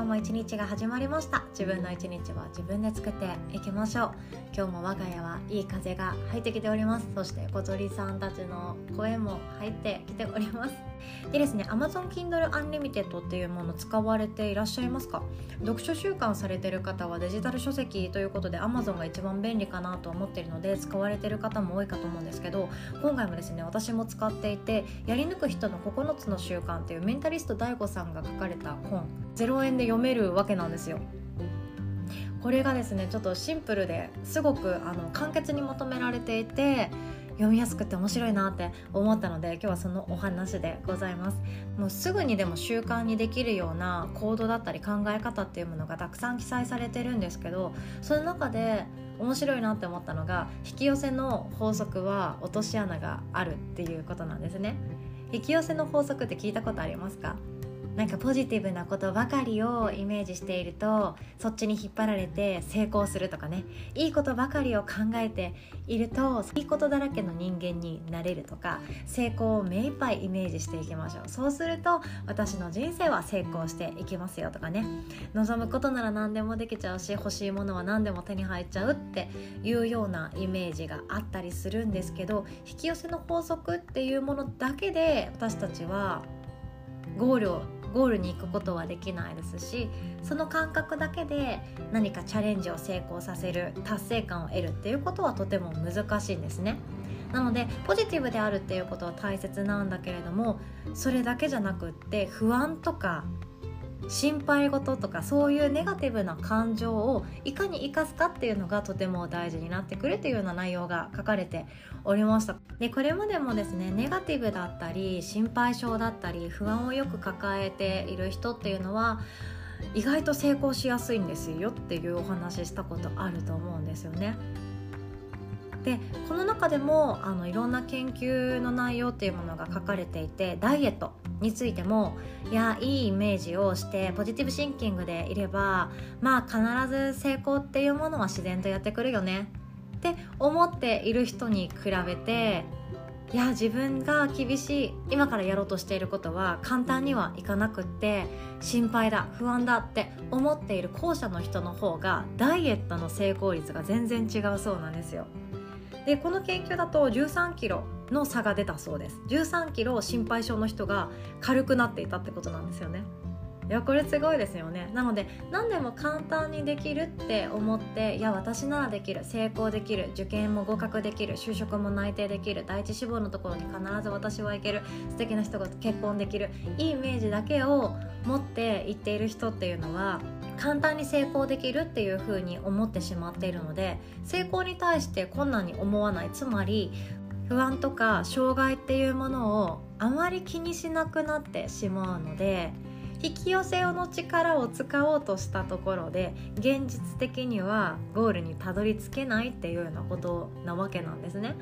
今日も一日が始まりました。自分の一日は自分で作っていきましょう。今日も我が家はいい風が入ってきております。そして小鳥さんたちの声も入ってきております。でですね Amazon Kindle Unlimited っていうもの使われていらっしゃいますか？読書習慣されてる方はデジタル書籍ということで Amazon が一番便利かなと思っているので使われてる方も多いかと思うんですけど今回もですね私も使っていてやり抜く人の9つの習慣っていうメンタリスト DAIGO さんが書かれた本0円で読めるわけなんですよ。これがですねちょっとシンプルですごくあの簡潔にまとめられていて読みやすくて面白いなって思ったので今日はそのお話でございます。もうすぐにでも習慣にできるような行動だったり考え方っていうものがたくさん記載されてるんですけどその中で面白いなって思ったのが引き寄せの法則は落とし穴があるっていうことなんですね。引き寄せの法則って聞いたことありますか？なんかポジティブなことばかりをイメージしているとそっちに引っ張られて成功するとかね。いいことばかりを考えているといいことだらけの人間になれるとか成功を目いっぱいイメージしていきましょう。そうすると私の人生は成功していきますよとかね。望むことなら何でもできちゃうし欲しいものは何でも手に入っちゃうっていうようなイメージがあったりするんですけど引き寄せの法則っていうものだけで私たちはゴールをゴールに行くことはできないですしその感覚だけで何かチャレンジを成功させる達成感を得るっていうことはとても難しいんですね。なのでポジティブであるっていうことは大切なんだけれどもそれだけじゃなくって不安とか心配事とかそういうネガティブな感情をいかに生かすかっていうのがとても大事になってくるというような内容が書かれておりましたでこれまでもですねネガティブだったり心配性だったり不安をよく抱えている人っていうのは意外と成功しやすいんですよっていうお話したことあると思うんですよね。でこの中でもあのいろんな研究の内容っていうものが書かれていてダイエットについてもいやいいイメージをしてポジティブシンキングでいればまあ必ず成功っていうものは自然とやってくるよねって思っている人に比べていや自分が厳しい今からやろうとしていることは簡単にはいかなくって心配だ不安だって思っている後者の人の方がダイエットの成功率が全然違うそうなんですよ。でこの研究だと13キロの差が出たそうです。13キロ心配性の人が軽くなっていたってことなんですよね。いやこれすごいですよね。なので何でも簡単にできるって思っていや私ならできる成功できる受験も合格できる就職も内定できる第一志望のところに必ず私は行ける素敵な人が結婚できるいいイメージだけを持っていっている人っていうのは簡単に成功できるっていうふうに思ってしまっているので成功に対して困難に思わない。つまり不安とか障害っていうものをあまり気にしなくなってしまうので引き寄せの力を使おうとしたところで現実的にはゴールにたどり着けないっていうようなことなわけなんですね。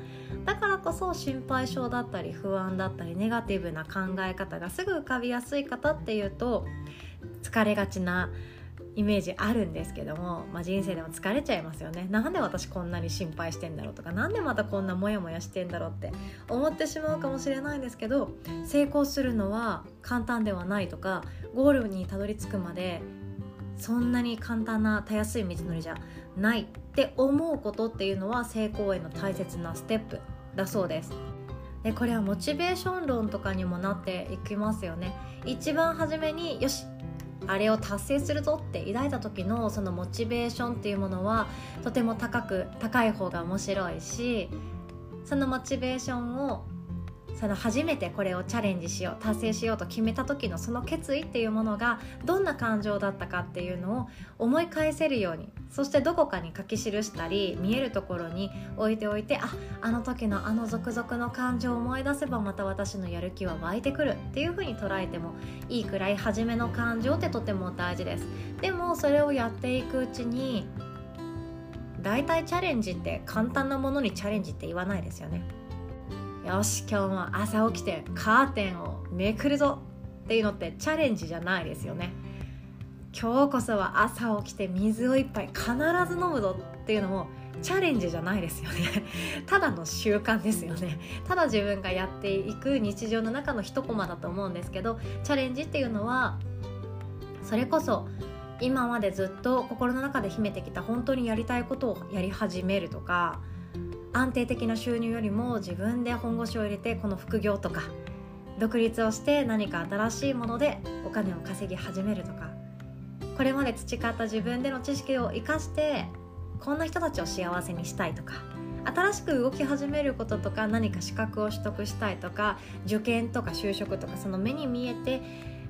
だからこそ心配性だったり不安だったりネガティブな考え方がすぐ浮かびやすい方っていうと疲れがちなイメージあるんですけども、まあ、人生でも疲れちゃいますよね。なんで私こんなに心配してんだろうとか何でまたこんなモヤモヤしてんだろうって思ってしまうかもしれないんですけど成功するのは簡単ではないとかゴールにたどり着くまでそんなに簡単なたやすい道のりじゃないって思うことっていうのは成功への大切なステップだそうです。でこれはモチベーション論とかにもなっていきますよね。一番初めによしあれを達成するぞって抱いた時のそのモチベーションっていうものはとても高く高い方が面白いしそのモチベーションをその初めてこれをチャレンジしよう達成しようと決めた時のその決意っていうものがどんな感情だったかっていうのを思い返せるようにそしてどこかに書き記したり見えるところに置いておいてああの時のあの続々の感情を思い出せばまた私のやる気は湧いてくるっていう風に捉えてもいいくらい初めの感情ってとても大事です。でもそれをやっていくうちに大体チャレンジって簡単なものにチャレンジって言わないですよね。よし今日も朝起きてカーテンをめくるぞっていうのってチャレンジじゃないですよね。今日こそは朝起きて水を一杯必ず飲むぞっていうのもチャレンジじゃないですよね。ただの習慣ですよね。ただ自分がやっていく日常の中の一コマだと思うんですけどチャレンジっていうのはそれこそ今までずっと心の中で秘めてきた本当にやりたいことをやり始めるとか安定的な収入よりも自分で本腰を入れてこの副業とか独立をして何か新しいものでお金を稼ぎ始めるとかこれまで培った自分での知識を生かしてこんな人たちを幸せにしたいとか新しく動き始めることとか何か資格を取得したいとか受験とか就職とかその目に見えて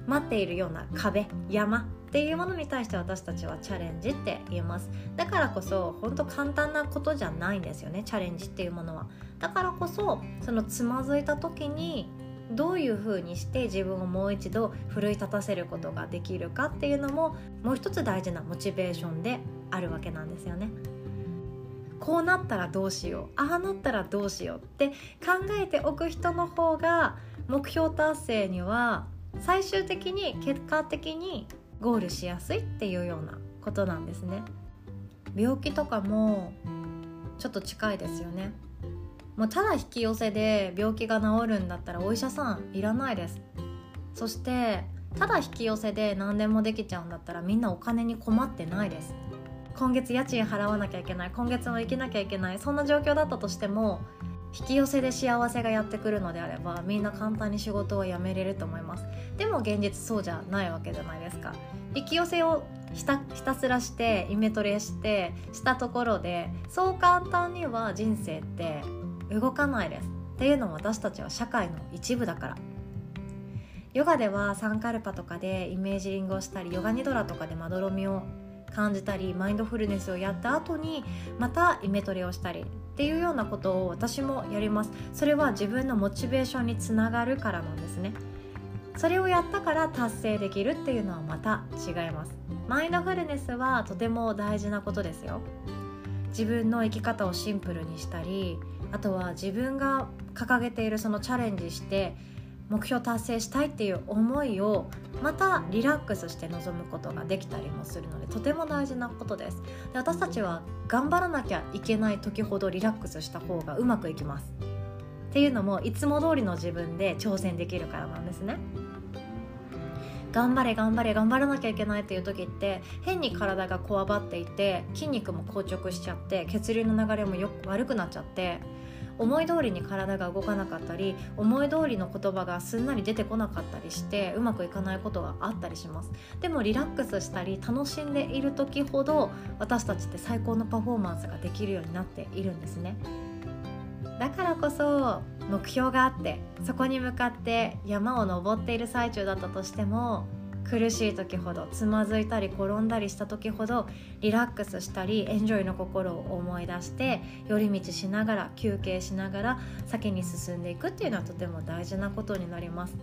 待っているような壁山っていうものに対して私たちはチャレンジって言います。だからこそ本当簡単なことじゃないんですよねチャレンジっていうものは。だからこそそのつまずいた時にどういうふうにして自分をもう一度奮い立たせることができるかっていうのももう一つ大事なモチベーションであるわけなんですよね。こうなったらどうしようああなったらどうしようって考えておく人の方が目標達成には最終的に結果的にゴールしやすいっていうようなことなんですね。病気とかもちょっと近いですよね。もうただ引き寄せで病気が治るんだったらお医者さんいらないです。そしてただ引き寄せで何でもできちゃうんだったらみんなお金に困ってないです。今月家賃払わなきゃいけない。今月も行けなきゃいけない。そんな状況だったとしても引き寄せで幸せがやってくるのであればみんな簡単に仕事を辞めれると思います。でも現実そうじゃないわけじゃないですか。引き寄せをひたひたすらしてイメトレしてしたところでそう簡単には人生って動かないです。っていうのも私たちは社会の一部だから。ヨガではサンカルパとかでイメージリングをしたりヨガニドラとかでまどろみを感じたりマインドフルネスをやった後にまたイメトレをしたりっていうようなことを私もやります。それは自分のモチベーションにつながるからなんですね。それをやったから達成できるっていうのはまた違います。マインドフルネスはとても大事なことですよ。自分の生き方をシンプルにしたりあとは自分が掲げているそのチャレンジして目標達成したいっていう思いをまたリラックスして臨むことができたりもするのでとても大事なことです。で私たちは頑張らなきゃいけない時ほどリラックスした方がうまくいきます。っていうのもいつも通りの自分で挑戦できるからなんですね。頑張れ頑張れ頑張らなきゃいけないっていう時って変に体がこわばっていて筋肉も硬直しちゃって血流の流れもよく悪くなっちゃって思い通りに体が動かなかったり思い通りの言葉がすんなり出てこなかったりしてうまくいかないことがあったりします。でもリラックスしたり楽しんでいる時ほど私たちって最高のパフォーマンスができるようになっているんですね。だからこそ目標があってそこに向かって山を登っている最中だったとしても苦しい時ほどつまずいたり転んだりした時ほどリラックスしたりエンジョイの心を思い出して寄り道しながら休憩しながら先に進んでいくっていうのはとても大事なことになります。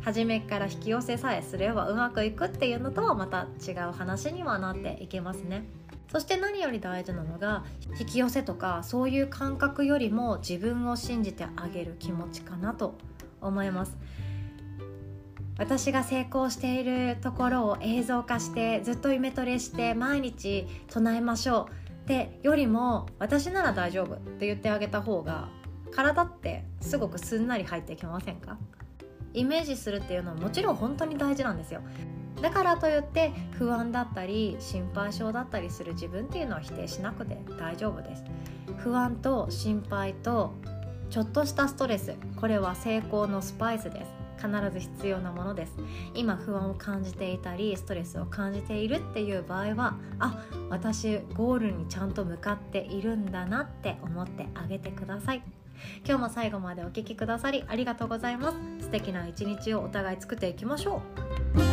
初めから引き寄せさえすればうまくいくっていうのとはまた違う話にはなっていけますね。そして何より大事なのが引き寄せとかそういう感覚よりも自分を信じてあげる気持ちかなと思います。私が成功しているところを映像化してずっとイメトレして毎日唱えましょう。ってよりも私なら大丈夫って言ってあげた方が体ってすごくすんなり入ってきませんか？イメージするっていうのはもちろん本当に大事なんですよ。だからといって不安だったり心配性だったりする自分っていうのは否定しなくて大丈夫です。不安と心配とちょっとしたストレス。これは成功のスパイスです。必ず必要なものです。今不安を感じていたりストレスを感じているっていう場合はあ私ゴールにちゃんと向かっているんだなって思ってあげてください。今日も最後までお聴きくださりありがとうございます。素敵な一日をお互い作っていきましょう。